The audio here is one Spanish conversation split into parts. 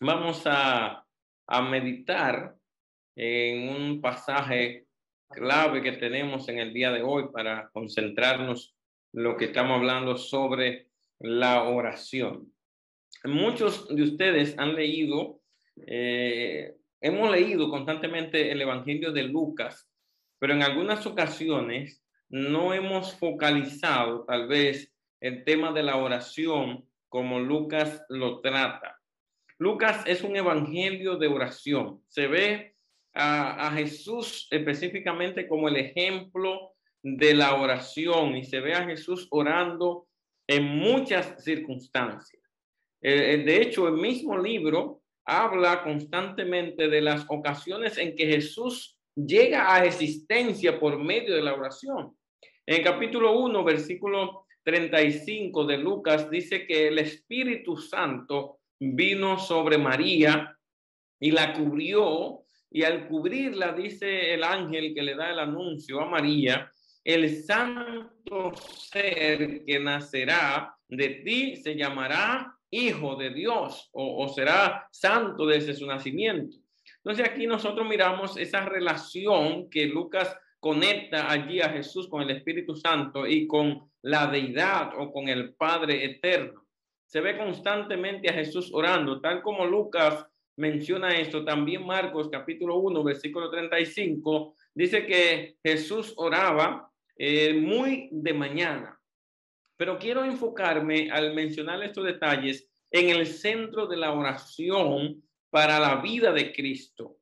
vamos a, a meditar en un pasaje clave que tenemos en el día de hoy para concentrarnos lo que estamos hablando sobre la oración. Muchos de ustedes han leído, eh, hemos leído constantemente el Evangelio de Lucas, pero en algunas ocasiones no hemos focalizado tal vez el tema de la oración como Lucas lo trata. Lucas es un evangelio de oración. Se ve a, Jesús específicamente como el ejemplo de la oración y se ve a Jesús orando en muchas circunstancias. Eh, eh, de hecho, el mismo libro habla constantemente de las ocasiones en que Jesús llega a existencia por medio de la oración. En el capítulo 1, versículo 35 de Lucas, dice que el Espíritu Santo vino sobre María y la cubrió y al cubrirla, dice el ángel que le da el anuncio a María, el santo ser que nacerá de ti se llamará hijo de Dios o, será santo desde su nacimiento. Entonces aquí nosotros miramos esa relación que Lucas conecta allí a Jesús con el Espíritu Santo y con la deidad o con el Padre eterno. Se ve constantemente a Jesús orando, tal como Lucas menciona esto. También Marcos capítulo 1, versículo 35, dice que Jesús oraba eh, muy de mañana. Pero quiero enfocarme al mencionar estos detalles en el centro de la oración para la vida de Cristo.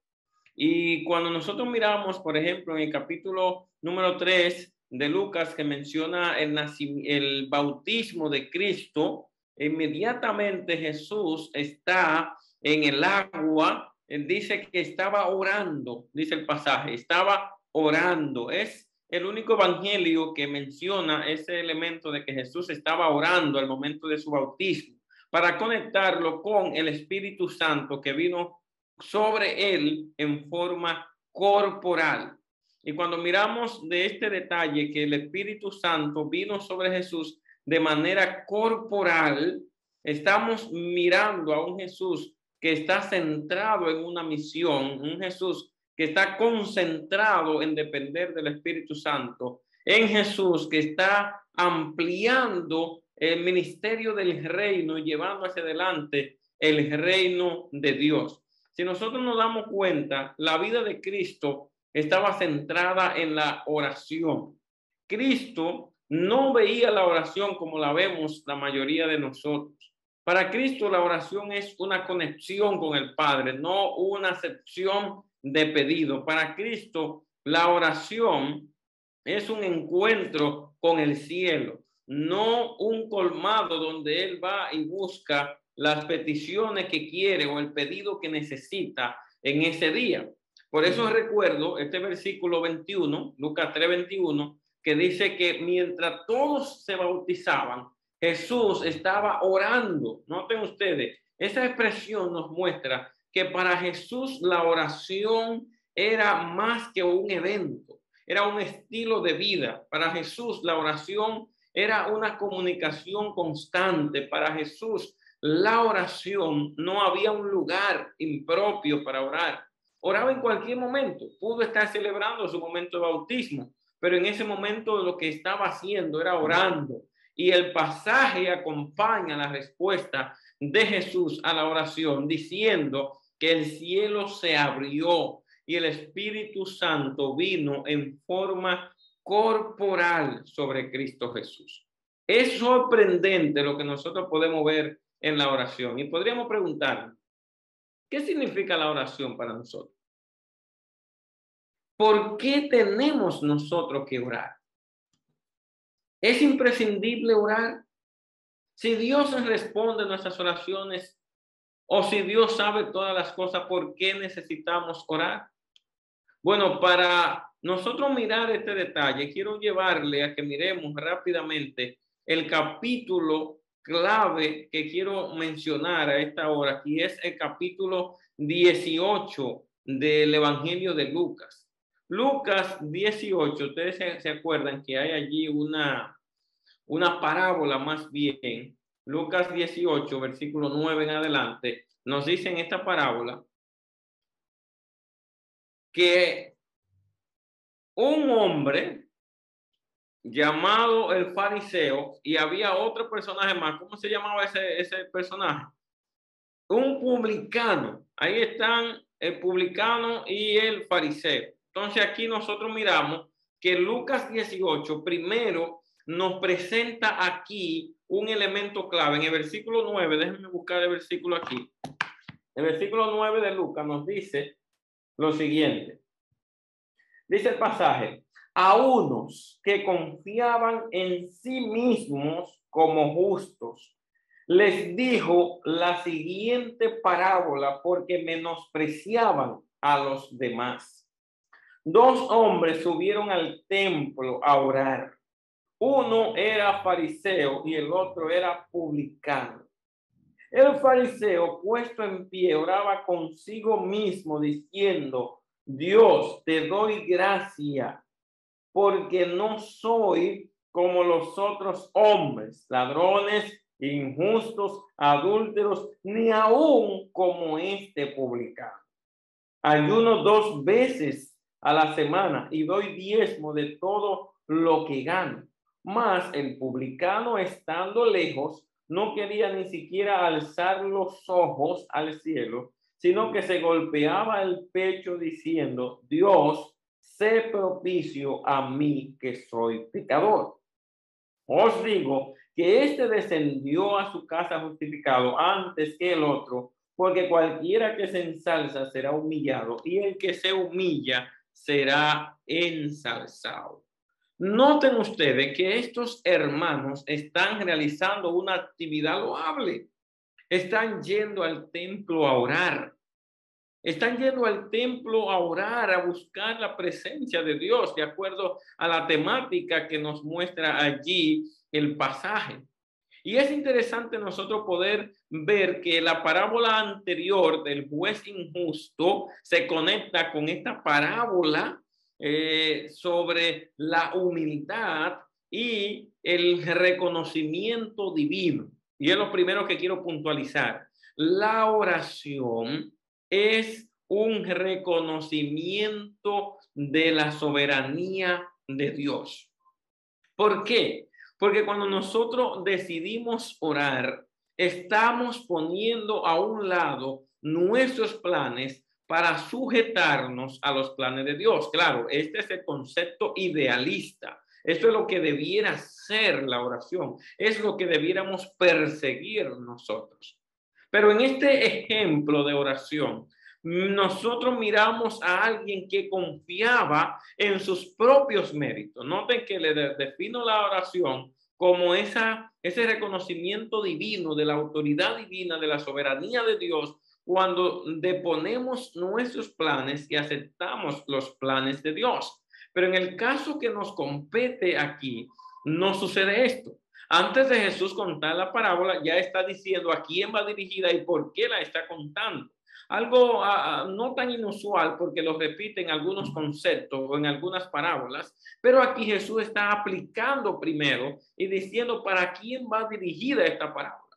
Y cuando nosotros miramos, por ejemplo, en el capítulo número 3 de Lucas, que menciona el, el bautismo de Cristo, inmediatamente Jesús está en el agua, él dice que estaba orando, dice el pasaje, estaba orando. Es el único evangelio que menciona ese elemento de que Jesús estaba orando al momento de su bautismo, para conectarlo con el Espíritu Santo que vino sobre él en forma corporal. Y cuando miramos de este detalle que el Espíritu Santo vino sobre Jesús de manera corporal, estamos mirando a un Jesús que está centrado en una misión, un Jesús que está concentrado en depender del Espíritu Santo, en Jesús que está ampliando el ministerio del reino llevando hacia adelante el reino de Dios. Si nosotros nos damos cuenta, la vida de Cristo estaba centrada en la oración. Cristo no veía la oración como la vemos la mayoría de nosotros. Para Cristo la oración es una conexión con el Padre, no una acepción de pedido. Para Cristo la oración es un encuentro con el cielo, no un colmado donde Él va y busca las peticiones que quiere o el pedido que necesita en ese día. Por eso recuerdo este versículo 21, Lucas 3, 21, que dice que mientras todos se bautizaban, Jesús estaba orando. Noten ustedes, esa expresión nos muestra que para Jesús la oración era más que un evento, era un estilo de vida. Para Jesús la oración era una comunicación constante. Para Jesús la oración no había un lugar impropio para orar. Oraba en cualquier momento. Pudo estar celebrando su momento de bautismo, pero en ese momento lo que estaba haciendo era orando y el pasaje acompaña la respuesta de Jesús a la oración diciendo que el cielo se abrió y el Espíritu Santo vino en forma corporal sobre Cristo Jesús. Es sorprendente lo que nosotros podemos ver en la oración y podríamos preguntar, ¿qué significa la oración para nosotros? ¿Por qué tenemos nosotros que orar? Es imprescindible orar. Si Dios responde nuestras oraciones o si Dios sabe todas las cosas, ¿por qué necesitamos orar? Bueno, para nosotros mirar este detalle, quiero llevarle a que miremos rápidamente el capítulo clave que quiero mencionar a esta hora, y es el capítulo 18 del Evangelio de Lucas. Lucas 18, ustedes se, acuerdan que hay allí una, una parábola más bien. Lucas 18, versículo 9 en adelante, nos dice en esta parábola que un hombre llamado el fariseo y había otro personaje más. ¿Cómo se llamaba ese, ese personaje? Un publicano. Ahí están el publicano y el fariseo. Entonces aquí nosotros miramos que Lucas 18 primero nos presenta aquí un elemento clave. En el versículo 9, déjenme buscar el versículo aquí. El versículo 9 de Lucas nos dice lo siguiente. Dice el pasaje, a unos que confiaban en sí mismos como justos, les dijo la siguiente parábola porque menospreciaban a los demás. Dos hombres subieron al templo a orar. Uno era fariseo y el otro era publicano. El fariseo, puesto en pie, oraba consigo mismo diciendo, Dios, te doy gracia porque no soy como los otros hombres, ladrones, injustos, adúlteros, ni aún como este publicano. Ayuno dos veces a la semana y doy diezmo de todo lo que gano. Mas el publicano, estando lejos, no quería ni siquiera alzar los ojos al cielo, sino que se golpeaba el pecho diciendo, Dios, sé propicio a mí que soy pecador. Os digo que éste descendió a su casa justificado antes que el otro, porque cualquiera que se ensalza será humillado y el que se humilla será ensalzado. Noten ustedes que estos hermanos están realizando una actividad loable. Están yendo al templo a orar. Están yendo al templo a orar, a buscar la presencia de Dios, de acuerdo a la temática que nos muestra allí el pasaje. Y es interesante nosotros poder ver que la parábola anterior del juez injusto se conecta con esta parábola eh, sobre la humildad y el reconocimiento divino. Y es lo primero que quiero puntualizar. La oración es un reconocimiento de la soberanía de Dios. ¿Por qué? Porque cuando nosotros decidimos orar, estamos poniendo a un lado nuestros planes para sujetarnos a los planes de Dios. Claro, este es el concepto idealista. Esto es lo que debiera ser la oración. Es lo que debiéramos perseguir nosotros. Pero en este ejemplo de oración, nosotros miramos a alguien que confiaba en sus propios méritos. Noten que le defino la oración como esa, ese reconocimiento divino de la autoridad divina, de la soberanía de Dios, cuando deponemos nuestros planes y aceptamos los planes de Dios. Pero en el caso que nos compete aquí, no sucede esto. Antes de Jesús contar la parábola, ya está diciendo a quién va dirigida y por qué la está contando. Algo ah, no tan inusual porque lo repite en algunos conceptos o en algunas parábolas, pero aquí Jesús está aplicando primero y diciendo para quién va dirigida esta parábola.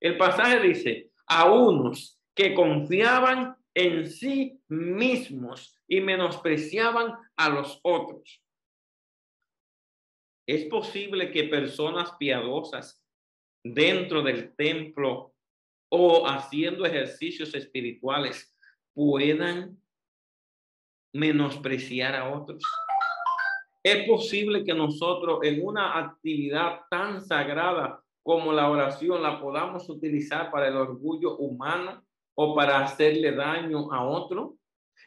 El pasaje dice, a unos que confiaban en sí mismos y menospreciaban a los otros. Es posible que personas piadosas dentro del templo o haciendo ejercicios espirituales puedan menospreciar a otros. Es posible que nosotros en una actividad tan sagrada como la oración la podamos utilizar para el orgullo humano o para hacerle daño a otro.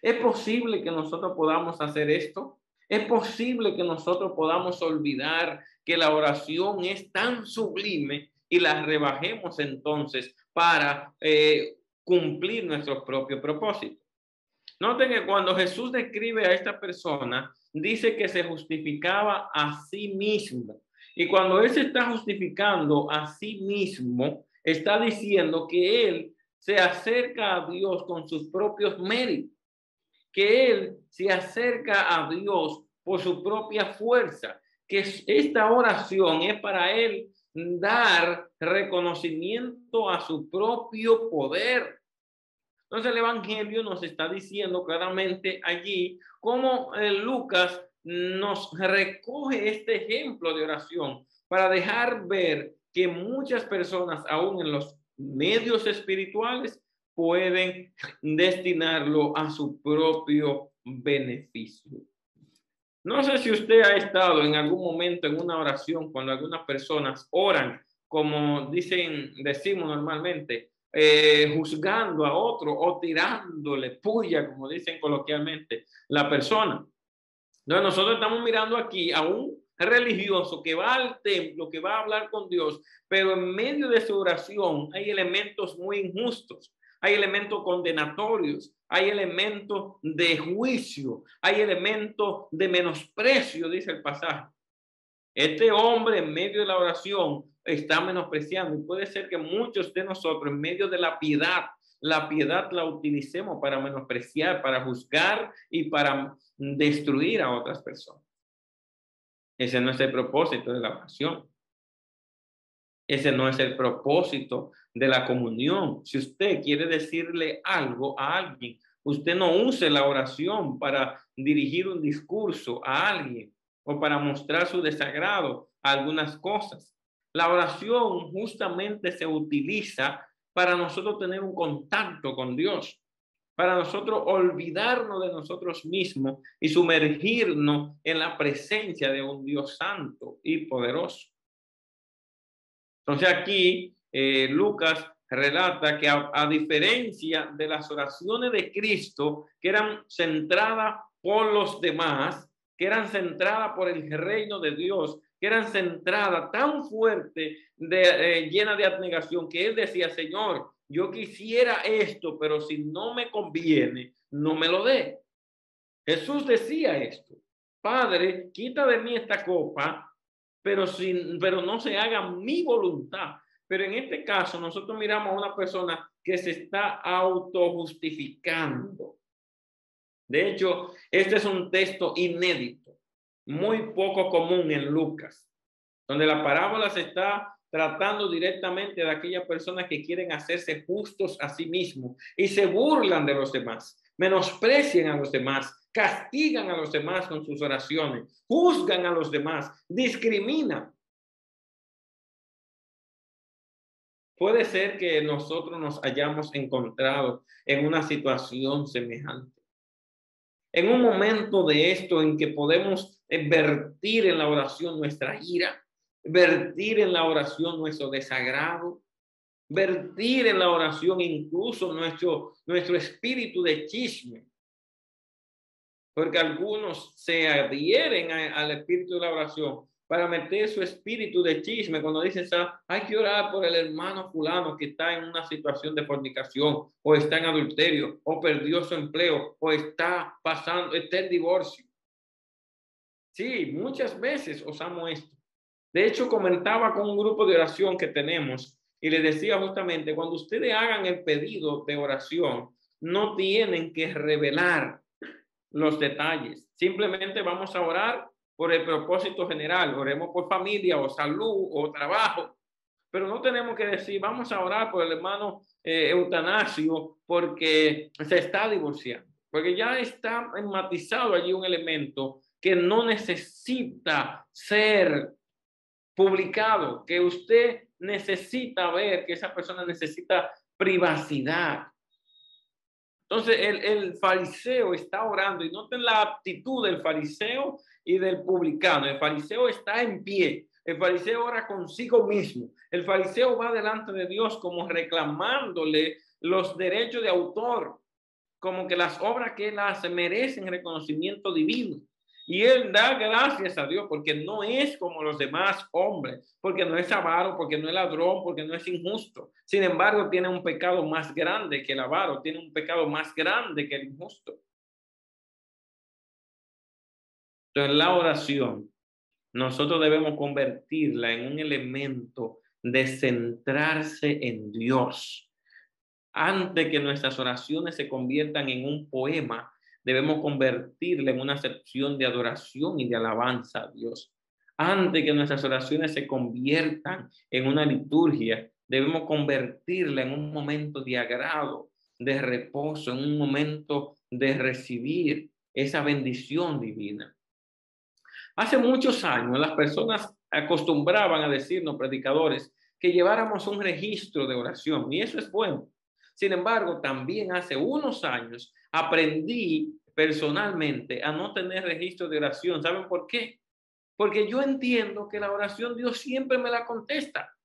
Es posible que nosotros podamos hacer esto. Es posible que nosotros podamos olvidar que la oración es tan sublime y la rebajemos entonces para eh, cumplir nuestro propio propósito. Noten que cuando Jesús describe a esta persona, dice que se justificaba a sí mismo. Y cuando él se está justificando a sí mismo, está diciendo que él se acerca a Dios con sus propios méritos que él se acerca a Dios por su propia fuerza, que esta oración es para él dar reconocimiento a su propio poder, Entonces el Evangelio nos está diciendo claramente allí cómo eh, Lucas nos recoge este ejemplo de oración para dejar ver que muchas personas, aún en los medios espirituales, pueden destinarlo a su propio beneficio. No sé si usted ha estado en algún momento en una oración cuando algunas personas oran, como dicen, decimos normalmente, eh, juzgando a otro o tirándole puya, como dicen coloquialmente, la persona. Entonces nosotros estamos mirando aquí a un religioso que va al templo, que va a hablar con Dios, pero en medio de su oración hay elementos muy injustos, hay elementos condenatorios, hay elementos de juicio, hay elementos de menosprecio, dice el pasaje. Este hombre en medio de la oración está menospreciando y puede ser que muchos de nosotros en medio de la piedad, la piedad la utilicemos para menospreciar, para juzgar y para destruir a otras personas. Ese no es el propósito de la oración. Ese no es el propósito de la comunión. Si usted quiere decirle algo a alguien, usted no use la oración para dirigir un discurso a alguien o para mostrar su desagrado a algunas cosas. La oración justamente se utiliza para nosotros tener un contacto con Dios para nosotros olvidarnos de nosotros mismos y sumergirnos en la presencia de un Dios santo y poderoso. Entonces aquí eh, Lucas relata que a, diferencia de las oraciones de Cristo, que eran centradas por los demás, que eran centradas por el reino de Dios, que eran centradas tan fuerte, de, eh, llena de abnegación, que él decía, Señor, yo quisiera esto, pero si no me conviene, no me lo dé. Jesús decía esto, Padre, quita de mí esta copa, pero, sin, pero no se haga mi voluntad. Pero en este caso, nosotros miramos a una persona que se está autojustificando. De hecho, este es un texto inédito, muy poco común en Lucas, donde la parábola se está tratando directamente de aquellas personas que quieren hacerse justos a sí mismos y se burlan de los demás, menosprecian a los demás, castigan a los demás con sus oraciones, juzgan a los demás, discriminan. Puede ser que nosotros nos hayamos encontrado en una situación semejante. En un momento de esto en que podemos vertir en la oración nuestra ira, vertir en la oración nuestro desagrado, vertir en la oración incluso nuestro, nuestro espíritu de chisme. Porque algunos se adhieren al espíritu de la oración para meter su espíritu de chisme cuando dicen, hay que orar por el hermano fulano que está en una situación de fornicación o está en adulterio o perdió su empleo o está pasando, está en divorcio. Sí, muchas veces usamos esto. De hecho, comentaba con un grupo de oración que tenemos y le decía justamente, cuando ustedes hagan el pedido de oración, no tienen que revelar los detalles. Simplemente vamos a orar por el propósito general. Oremos por familia o salud o trabajo. Pero no tenemos que decir, vamos a orar por el hermano eh, Eutanasio porque se está divorciando. Porque ya está enmatizado allí un elemento que no necesita ser publicado, que usted necesita ver, que esa persona necesita privacidad. Entonces el, fariseo está orando y noten la actitud del fariseo y del publicano. El fariseo está en pie. El fariseo ora consigo mismo. El fariseo va delante de Dios como reclamándole los derechos de autor, como que las obras que él hace merecen reconocimiento divino. Y él da gracias a Dios porque no es como los demás hombres, porque no es avaro, porque no es ladrón, porque no es injusto. Sin embargo, tiene un pecado más grande que el avaro, tiene un pecado más grande que el injusto. Entonces, la oración, nosotros debemos convertirla en un elemento de centrarse en Dios. Antes que nuestras oraciones se conviertan en un poema, debemos convertirla en una sección de adoración y de alabanza a Dios. Antes que nuestras oraciones se conviertan en una liturgia, debemos convertirla en un momento de agrado, de reposo, en un momento de recibir esa bendición divina. Hace muchos años las personas acostumbraban a decirnos, predicadores, que lleváramos un registro de oración y eso es bueno. Sin embargo, también hace unos años aprendí personalmente a no tener registro de oración. ¿Saben por qué? Porque yo entiendo que la oración Dios siempre me la contesta.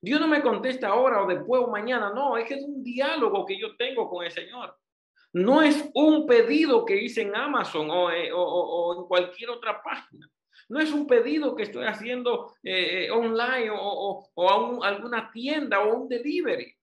Dios no me contesta ahora o después o mañana, no, es que es un diálogo que yo tengo con el Señor. No es un pedido que hice en Amazon o, eh, en cualquier otra página. No es un pedido que estoy haciendo eh, eh, online o, a alguna tienda o un delivery.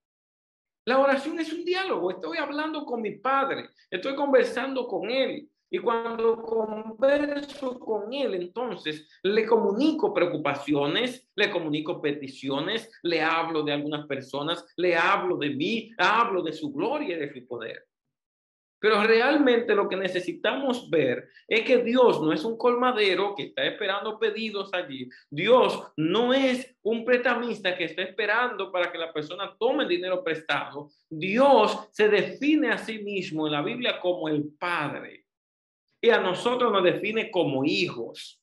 La oración es un diálogo. Estoy hablando con mi padre, estoy conversando con él. Y cuando converso con él, entonces le comunico preocupaciones, le comunico peticiones, le hablo de algunas personas, le hablo de mí, hablo de su gloria y de su poder. Pero realmente lo que necesitamos ver es que Dios no es un colmadero que está esperando pedidos allí. Dios no es un pretamista que está esperando para que la persona tome dinero prestado. Dios se define a sí mismo en la Biblia como el Padre. Y a nosotros nos define como hijos.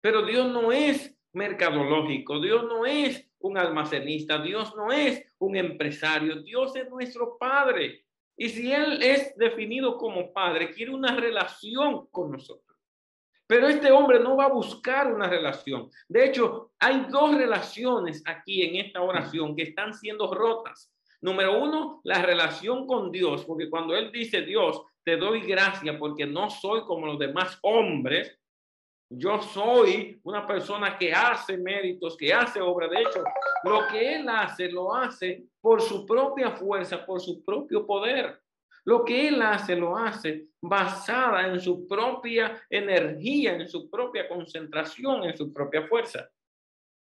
Pero Dios no es mercadológico. Dios no es un almacenista. Dios no es un empresario. Dios es nuestro Padre. Y si Él es definido como padre, quiere una relación con nosotros. Pero este hombre no va a buscar una relación. De hecho, hay dos relaciones aquí en esta oración que están siendo rotas. Número uno, la relación con Dios, porque cuando Él dice, Dios, te doy gracia porque no soy como los demás hombres, yo soy una persona que hace méritos, que hace obra. De hecho, lo que él hace, lo hace por su propia fuerza, por su propio poder. Lo que él hace, lo hace basada en su propia energía, en su propia concentración, en su propia fuerza.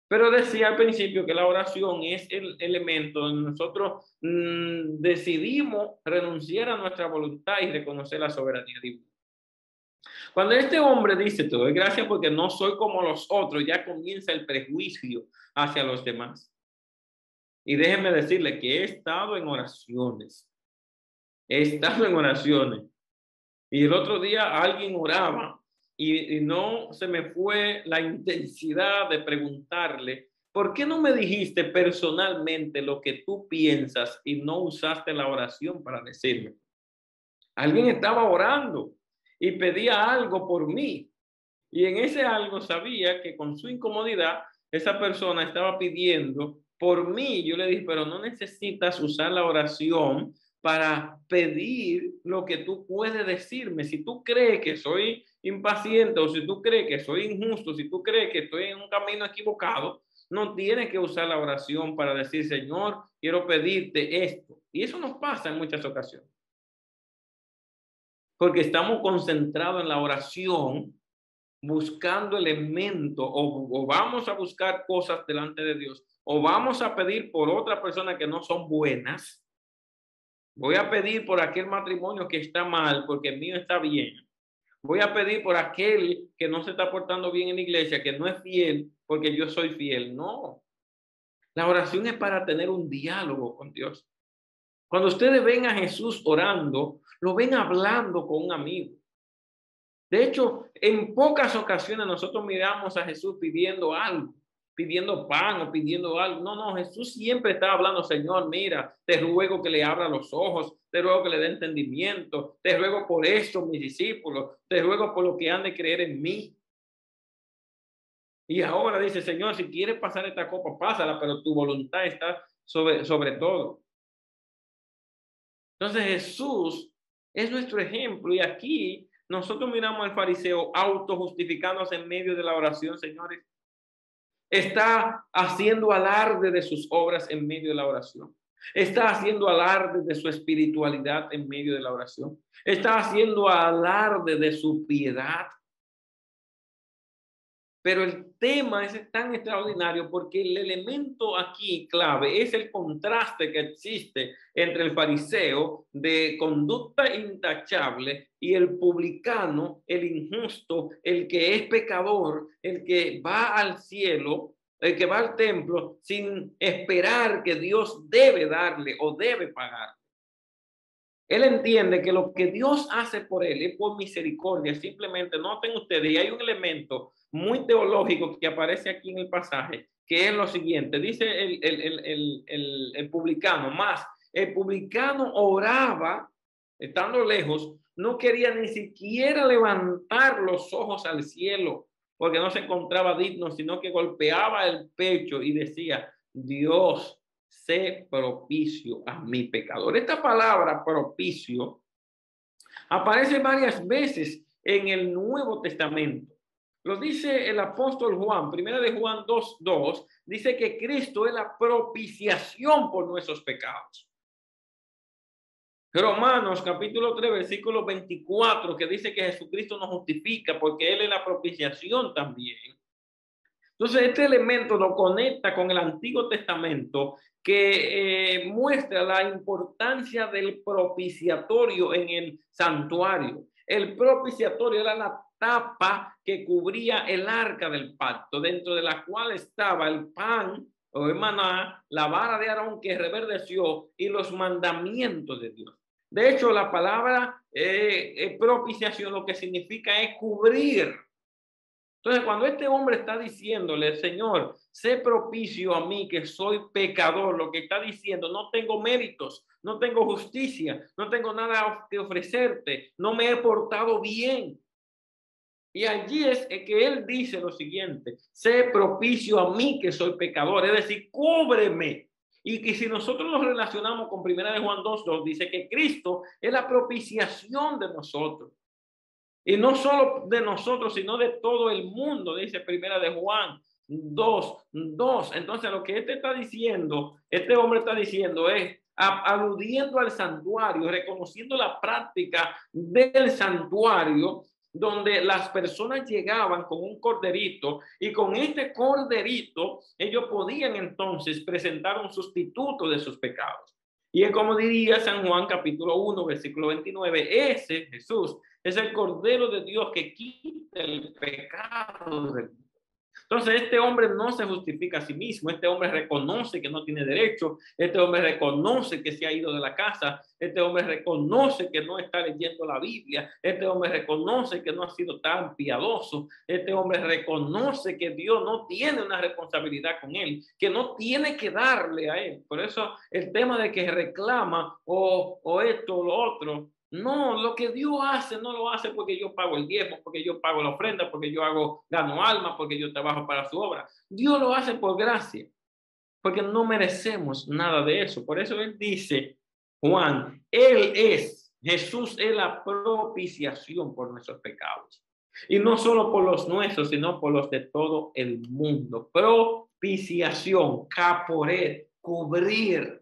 Pero decía al principio que la oración es el elemento donde nosotros mm, decidimos renunciar a nuestra voluntad y reconocer la soberanía divina. Cuando este hombre dice, te doy gracias porque no soy como los otros, ya comienza el prejuicio hacia los demás. Y déjenme decirle que he estado en oraciones. He estado en oraciones. Y el otro día alguien oraba y, y no se me fue la intensidad de preguntarle, ¿por qué no me dijiste personalmente lo que tú piensas y no usaste la oración para decirme? Alguien estaba orando y pedía algo por mí. Y en ese algo sabía que con su incomodidad esa persona estaba pidiendo por mí. Yo le dije, pero no necesitas usar la oración para pedir lo que tú puedes decirme. Si tú crees que soy impaciente o si tú crees que soy injusto, si tú crees que estoy en un camino equivocado, no tienes que usar la oración para decir, Señor, quiero pedirte esto. Y eso nos pasa en muchas ocasiones porque estamos concentrados en la oración, buscando elementos, o, vamos a buscar cosas delante de Dios, o vamos a pedir por otra persona que no son buenas. Voy a pedir por aquel matrimonio que está mal, porque el mío está bien. Voy a pedir por aquel que no se está portando bien en la iglesia, que no es fiel, porque yo soy fiel. No. La oración es para tener un diálogo con Dios. Cuando ustedes ven a Jesús orando, lo ven hablando con un amigo. De hecho, en pocas ocasiones nosotros miramos a Jesús pidiendo algo, pidiendo pan o pidiendo algo. No, no, Jesús siempre está hablando, Señor, mira, te ruego que le abra los ojos, te ruego que le dé entendimiento, te ruego por esto, mis discípulos, te ruego por lo que han de creer en mí. Y ahora dice, Señor, si quieres pasar esta copa, pásala, pero tu voluntad está sobre, sobre todo. Entonces Jesús es nuestro ejemplo y aquí nosotros miramos al fariseo autojustificándose en medio de la oración, señores. Está haciendo alarde de sus obras en medio de la oración. Está haciendo alarde de su espiritualidad en medio de la oración. Está haciendo alarde de su piedad pero el tema es tan extraordinario porque el elemento aquí clave es el contraste que existe entre el fariseo de conducta intachable y el publicano, el injusto, el que es pecador, el que va al cielo el que va al templo sin esperar que Dios debe darle o debe pagar. Él entiende que lo que Dios hace por él es por misericordia. Simplemente noten ustedes, y hay un elemento muy teológico que aparece aquí en el pasaje, que es lo siguiente. Dice el, el, el, el publicano, más, el publicano oraba, estando lejos, no quería ni siquiera levantar los ojos al cielo, porque no se encontraba digno, sino que golpeaba el pecho y decía, Dios, sé propicio a mi pecador. Esta palabra propicio aparece varias veces en el Nuevo Testamento. Lo dice el apóstol Juan, primera de Juan 2.2, dice que Cristo es la propiciación por nuestros pecados. Romanos capítulo 3, versículo 24, que dice que Jesucristo nos justifica porque Él es la propiciación también. Entonces, este elemento lo conecta con el Antiguo Testamento que eh, muestra la importancia del propiciatorio en el santuario. El propiciatorio era la tapa que cubría el arca del pacto, dentro de la cual estaba el pan o el maná, la vara de Aarón que reverdeció y los mandamientos de Dios. De hecho, la palabra eh, eh, propiciación lo que significa es cubrir entonces, cuando este hombre está diciéndole, Señor, sé propicio a mí que soy pecador, lo que está diciendo, no tengo méritos, no tengo justicia, no tengo nada que ofrecerte, no me he portado bien. Y allí es que él dice lo siguiente, sé propicio a mí que soy pecador, es decir, cúbreme. Y que si nosotros nos relacionamos con Primera de Juan 2.2, dice que Cristo es la propiciación de nosotros. Y no solo de nosotros, sino de todo el mundo, dice primera de Juan 2, 2. Entonces lo que este está diciendo, este hombre está diciendo es, aludiendo al santuario, reconociendo la práctica del santuario, donde las personas llegaban con un corderito y con este corderito ellos podían entonces presentar un sustituto de sus pecados. Y es como diría San Juan capítulo 1, versículo 29, ese Jesús es el Cordero de Dios que quita el pecado del entonces, este hombre no se justifica a sí mismo, este hombre reconoce que no tiene derecho, este hombre reconoce que se ha ido de la casa, este hombre reconoce que no está leyendo la Biblia, este hombre reconoce que no ha sido tan piadoso, este hombre reconoce que Dios no tiene una responsabilidad con él, que no tiene que darle a él. Por eso el tema de que reclama o, o esto o lo otro, no, lo que Dios hace no lo hace porque yo pago el diezmo, porque yo pago la ofrenda, porque yo hago, gano alma, porque yo trabajo para su obra. Dios lo hace por gracia, porque no merecemos nada de eso. Por eso Él dice, Juan, Él es, Jesús es la propiciación por nuestros pecados. Y no solo por los nuestros, sino por los de todo el mundo. Propiciación, caporet, cubrir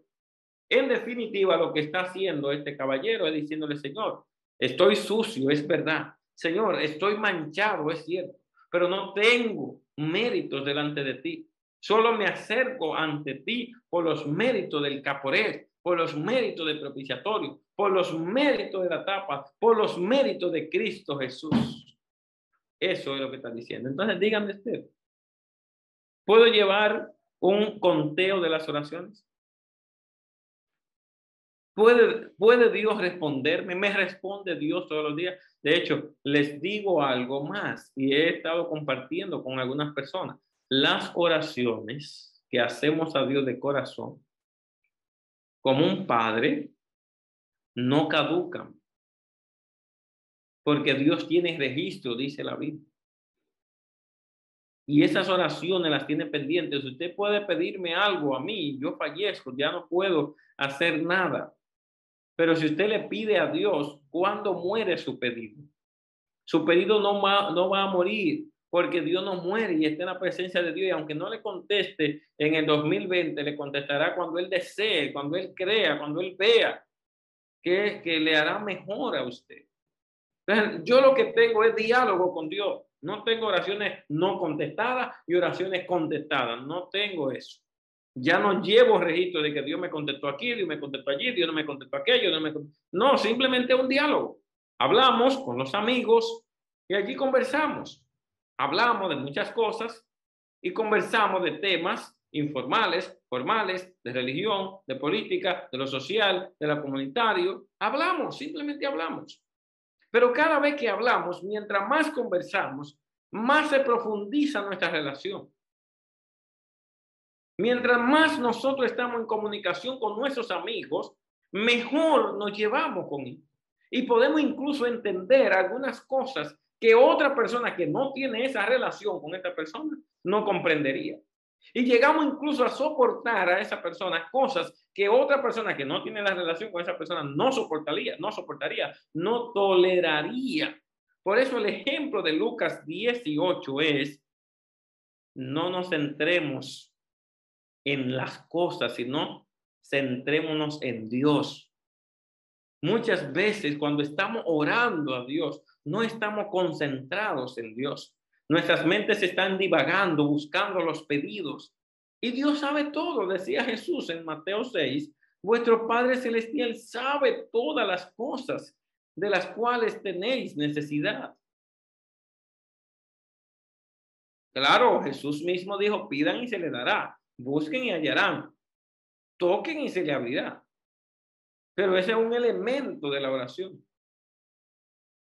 en definitiva, lo que está haciendo este caballero es diciéndole, Señor, estoy sucio, es verdad. Señor, estoy manchado, es cierto, pero no tengo méritos delante de ti. Solo me acerco ante ti por los méritos del caporet, por los méritos del propiciatorio, por los méritos de la tapa, por los méritos de Cristo Jesús. Eso es lo que está diciendo. Entonces, díganme usted, ¿puedo llevar un conteo de las oraciones? ¿Puede, Dios responderme? Me responde Dios todos los días. De hecho, les digo algo más y he estado compartiendo con algunas personas. Las oraciones que hacemos a Dios de corazón, como un padre, no caducan. Porque Dios tiene registro, dice la Biblia. Y esas oraciones las tiene pendientes. Usted puede pedirme algo a mí, yo fallezco, ya no puedo hacer nada. Pero si usted le pide a Dios, ¿cuándo muere su pedido? Su pedido no va, no va a morir porque Dios no muere y está en la presencia de Dios. Y aunque no le conteste en el 2020, le contestará cuando Él desee, cuando Él crea, cuando Él vea que, que le hará mejor a usted. Entonces, yo lo que tengo es diálogo con Dios. No tengo oraciones no contestadas y oraciones contestadas. No tengo eso. Ya no llevo registro de que Dios me contestó aquí, Dios me contestó allí, Dios no me contestó aquello, no me No, simplemente un diálogo. Hablamos con los amigos y allí conversamos. Hablamos de muchas cosas y conversamos de temas informales, formales, de religión, de política, de lo social, de lo comunitario. Hablamos, simplemente hablamos. Pero cada vez que hablamos, mientras más conversamos, más se profundiza nuestra relación. Mientras más nosotros estamos en comunicación con nuestros amigos, mejor nos llevamos con ellos. Y podemos incluso entender algunas cosas que otra persona que no tiene esa relación con esta persona no comprendería. Y llegamos incluso a soportar a esa persona cosas que otra persona que no tiene la relación con esa persona no soportaría, no soportaría, no toleraría. Por eso el ejemplo de Lucas 18 es, no nos centremos en las cosas, sino centrémonos en Dios. Muchas veces cuando estamos orando a Dios, no estamos concentrados en Dios. Nuestras mentes están divagando, buscando los pedidos. Y Dios sabe todo, decía Jesús en Mateo 6. Vuestro Padre Celestial sabe todas las cosas de las cuales tenéis necesidad. Claro, Jesús mismo dijo, pidan y se les dará, busquen y hallarán, toquen y se le abrirá. Pero ese es un elemento de la oración.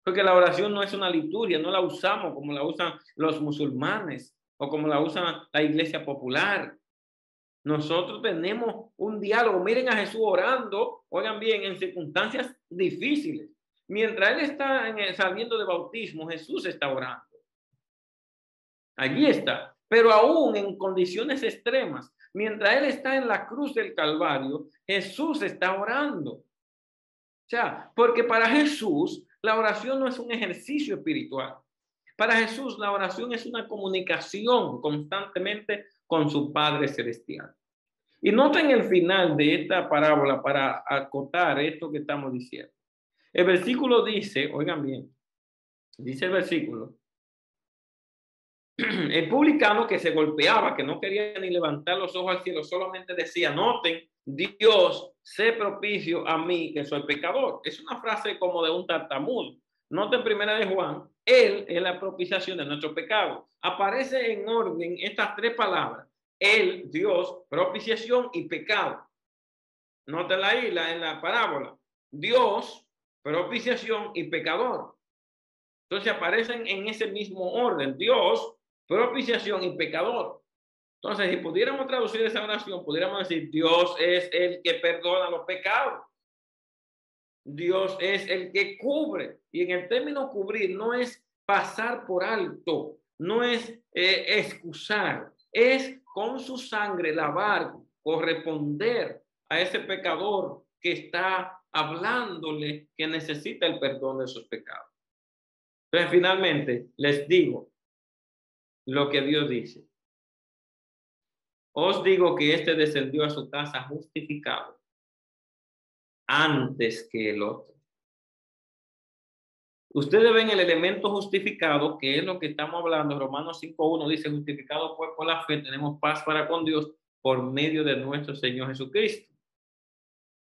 Porque la oración no es una liturgia, no la usamos como la usan los musulmanes o como la usa la iglesia popular. Nosotros tenemos un diálogo. Miren a Jesús orando, oigan bien, en circunstancias difíciles. Mientras él está en saliendo de bautismo, Jesús está orando. Allí está. Pero aún en condiciones extremas, mientras él está en la cruz del Calvario, Jesús está orando. O sea, porque para Jesús la oración no es un ejercicio espiritual. Para Jesús, la oración es una comunicación constantemente con su Padre Celestial. Y noten el final de esta parábola para acotar esto que estamos diciendo. El versículo dice, oigan bien, dice el versículo, el publicano que se golpeaba, que no quería ni levantar los ojos al cielo, solamente decía, noten, Dios, sé propicio a mí que soy pecador. Es una frase como de un tartamudo. Noten primera de Juan, Él es la propiciación de nuestro pecado. Aparece en orden estas tres palabras. Él, Dios, propiciación y pecado. Nótela ahí la, en la parábola. Dios, propiciación y pecador. Entonces aparecen en ese mismo orden. Dios, propiciación y pecador. Entonces, si pudiéramos traducir esa oración, pudiéramos decir, Dios es el que perdona los pecados. Dios es el que cubre. Y en el término cubrir no es pasar por alto, no es eh, excusar, es con su sangre lavar, corresponder a ese pecador que está hablándole que necesita el perdón de sus pecados. Entonces, finalmente, les digo lo que Dios dice. Os digo que este descendió a su casa justificado antes que el otro. Ustedes ven el elemento justificado, que es lo que estamos hablando. Romanos 5.1 dice, justificado por la fe, tenemos paz para con Dios por medio de nuestro Señor Jesucristo.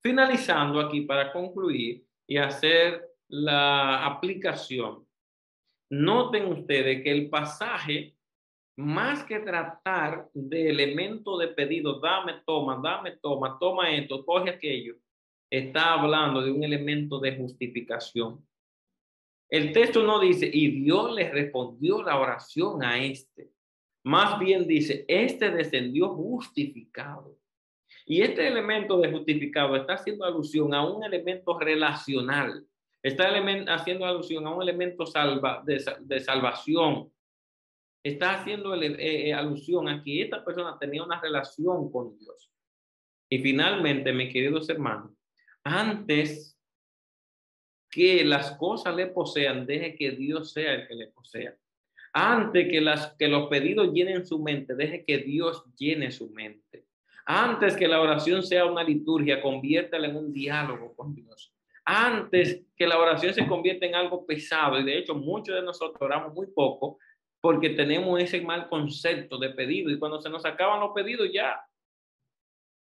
Finalizando aquí para concluir y hacer la aplicación. Noten ustedes que el pasaje más que tratar de elemento de pedido, dame, toma, dame, toma, toma esto, coge aquello, está hablando de un elemento de justificación. El texto no dice, y Dios le respondió la oración a este. Más bien dice, este descendió justificado. Y este elemento de justificado está haciendo alusión a un elemento relacional. Está haciendo alusión a un elemento salva, de salvación, está haciendo eh, eh, alusión a que esta persona tenía una relación con Dios. Y finalmente, mis queridos hermanos, antes que las cosas le posean, deje que Dios sea el que le posea. Antes que, las, que los pedidos llenen su mente, deje que Dios llene su mente. Antes que la oración sea una liturgia, conviértala en un diálogo con Dios. Antes que la oración se convierta en algo pesado, y de hecho muchos de nosotros oramos muy poco, porque tenemos ese mal concepto de pedido y cuando se nos acaban los pedidos ya.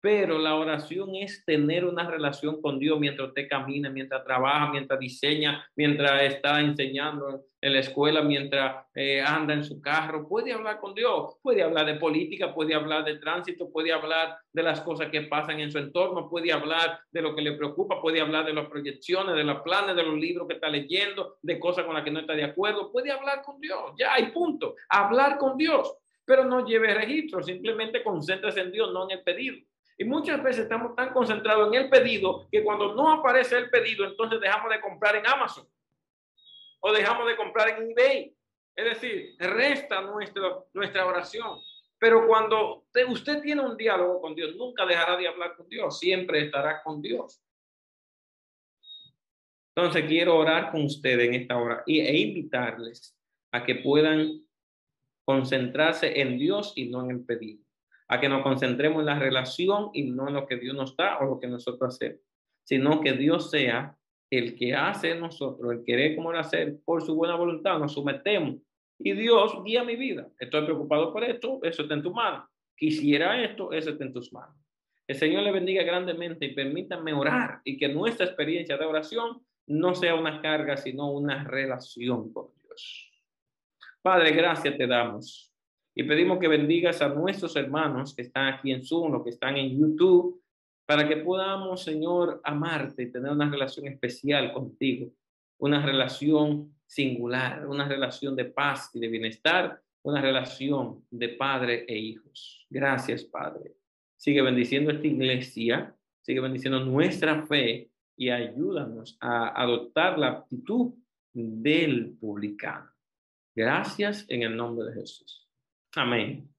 Pero la oración es tener una relación con Dios mientras usted camina, mientras trabaja, mientras diseña, mientras está enseñando en la escuela mientras eh, anda en su carro, puede hablar con Dios, puede hablar de política, puede hablar de tránsito, puede hablar de las cosas que pasan en su entorno, puede hablar de lo que le preocupa, puede hablar de las proyecciones, de los planes, de los libros que está leyendo, de cosas con las que no está de acuerdo, puede hablar con Dios, ya hay punto, hablar con Dios, pero no lleve registro, simplemente concéntrese en Dios, no en el pedido. Y muchas veces estamos tan concentrados en el pedido que cuando no aparece el pedido, entonces dejamos de comprar en Amazon o dejamos de comprar en eBay. Es decir, resta nuestra oración. Pero cuando usted tiene un diálogo con Dios, nunca dejará de hablar con Dios, siempre estará con Dios. Entonces quiero orar con ustedes en esta hora e invitarles a que puedan concentrarse en Dios y no en el pedido. A que nos concentremos en la relación y no en lo que Dios nos da o lo que nosotros hacemos, sino que Dios sea el que hace nosotros, el querer como hacer por su buena voluntad, nos sometemos y Dios guía mi vida. Estoy preocupado por esto, eso está en tu mano. Quisiera esto, eso está en tus manos. El Señor le bendiga grandemente y permítanme orar y que nuestra experiencia de oración no sea una carga, sino una relación con Dios. Padre, gracias te damos y pedimos que bendigas a nuestros hermanos que están aquí en Zoom o que están en YouTube para que podamos, Señor, amarte y tener una relación especial contigo, una relación singular, una relación de paz y de bienestar, una relación de padre e hijos. Gracias, Padre. Sigue bendiciendo esta iglesia, sigue bendiciendo nuestra fe y ayúdanos a adoptar la actitud del publicano. Gracias en el nombre de Jesús. Amén.